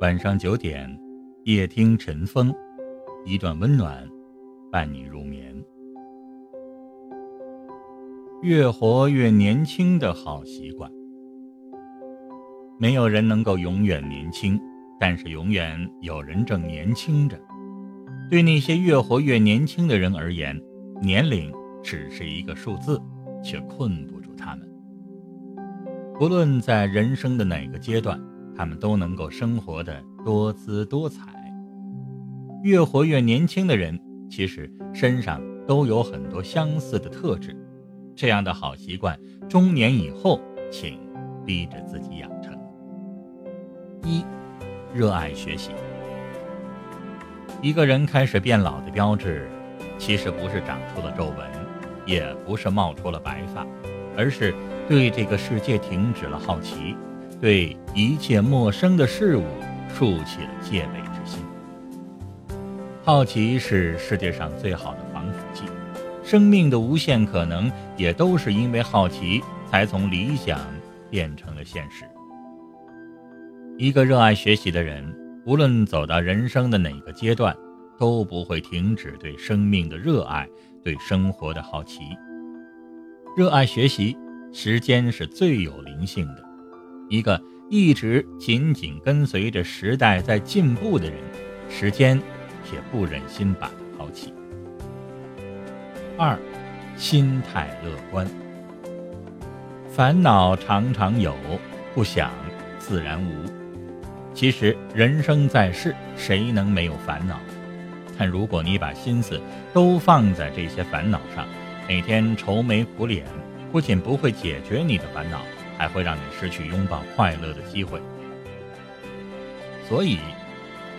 晚上九点，夜听晨风，一段温暖，伴你入眠。越活越年轻的好习惯，没有人能够永远年轻，但是永远有人正年轻着。对那些越活越年轻的人而言，年龄只是一个数字，却困不住他们。不论在人生的哪个阶段。他们都能够生活的多姿多彩。越活越年轻的人，其实身上都有很多相似的特质。这样的好习惯，中年以后请逼着自己养成。一，热爱学习。一个人开始变老的标志，其实不是长出了皱纹，也不是冒出了白发，而是对这个世界停止了好奇。对一切陌生的事物竖起了戒备之心。好奇是世界上最好的防腐剂，生命的无限可能也都是因为好奇才从理想变成了现实。一个热爱学习的人，无论走到人生的哪个阶段，都不会停止对生命的热爱，对生活的好奇。热爱学习，时间是最有灵性的。一个一直紧紧跟随着时代在进步的人，时间也不忍心把他抛弃。二，心态乐观。烦恼常常有，不想自然无。其实人生在世，谁能没有烦恼？但如果你把心思都放在这些烦恼上，每天愁眉苦脸，不仅不会解决你的烦恼。还会让你失去拥抱快乐的机会。所以，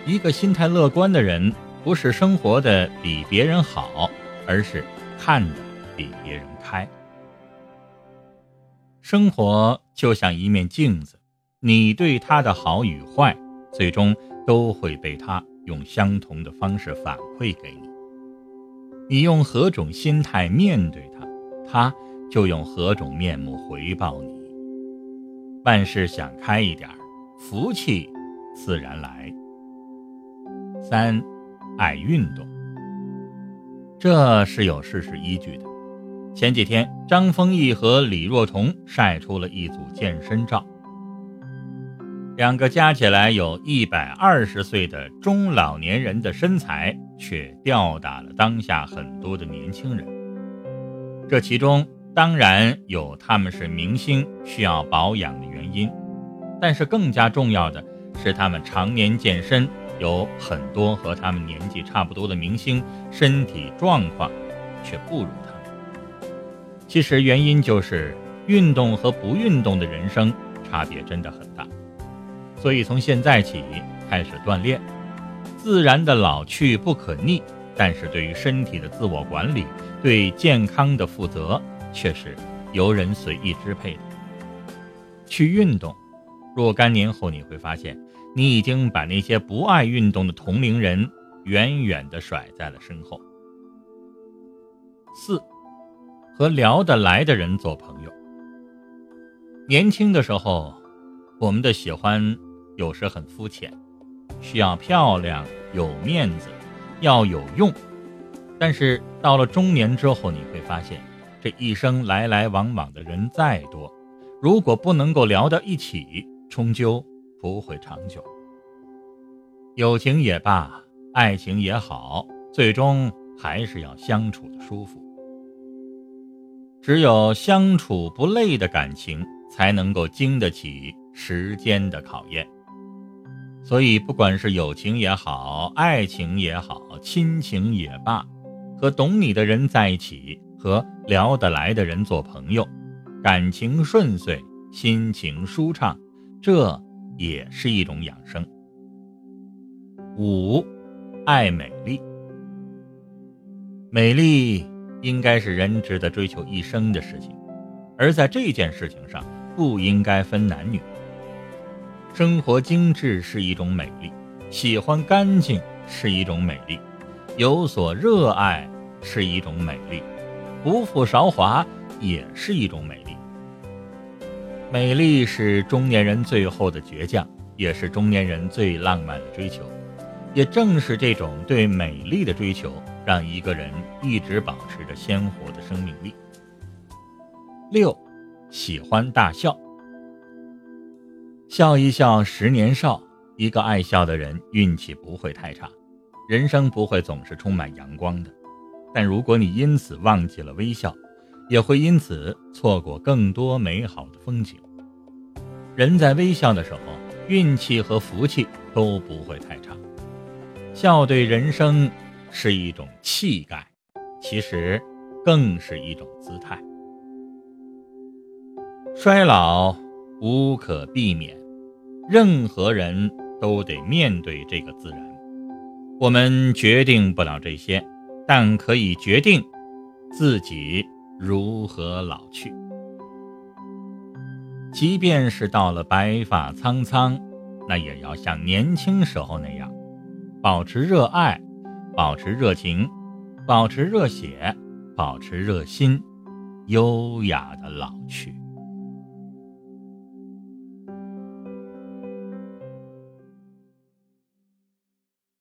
一个心态乐观的人，不是生活的比别人好，而是看得比别人开。生活就像一面镜子，你对他的好与坏，最终都会被他用相同的方式反馈给你。你用何种心态面对他，他就用何种面目回报你。万事想开一点，福气自然来。三，爱运动，这是有事实依据的。前几天，张丰毅和李若彤晒出了一组健身照，两个加起来有一百二十岁的中老年人的身材，却吊打了当下很多的年轻人。这其中。当然有他们是明星需要保养的因，但是更加重要的是他们常年健身，有很多和他们年纪差不多的明星身体状况却不如他们。其实原因就是运动和不运动的人生差别真的很大，所以从现在起开始锻炼，自然的老去不可逆，但是对于身体的自我管理，对健康的负责。却是由人随意支配的。去运动，若干年后你会发现，你已经把那些不爱运动的同龄人远远地甩在了身后。四，和聊得来的人做朋友。年轻的时候，我们的喜欢有时很肤浅，需要漂亮、有面子、要有用。但是到了中年之后，你会发现。这一生来来往往的人再多，如果不能够聊到一起，终究不会长久。友情也罢，爱情也好，最终还是要相处的舒服。只有相处不累的感情，才能够经得起时间的考验。所以，不管是友情也好，爱情也好，亲情也罢，和懂你的人在一起。和聊得来的人做朋友，感情顺遂，心情舒畅，这也是一种养生。五，爱美丽。美丽应该是人值得追求一生的事情，而在这件事情上，不应该分男女。生活精致是一种美丽，喜欢干净是一种美丽，有所热爱是一种美丽。不负韶华也是一种美。美丽是中年人最后的倔强，也。是中年人最浪漫的追求。也正是这种对美丽的追求，让一个人一直保持着鲜活的生命力。六，喜欢大笑，笑一笑十年少。一个爱笑的人，运气不会太差，人生不会总是充满阳光的。但如果你因此忘记了微笑，也会因此错过更多美好的风景。人在微笑的时候，运气和福气都不会太差。笑对人生是一种气概，其实更是一种姿态。衰老无可避免，任何人都得面对这个自然。我们决定不了这些，但可以决定自己如何老去。即便是到了白发苍苍，那也要像年轻时候那样。保持热爱，保持热情，保持热血，保持热心，优雅的老去。